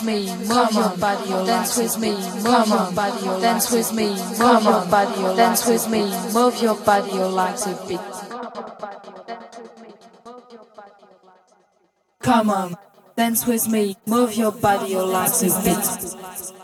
dance with me, move your body, dance with me, move your body, dance with me, move your body, dance with me, move your body, your legs a bit. Come on, dance with me, move your body, your legs a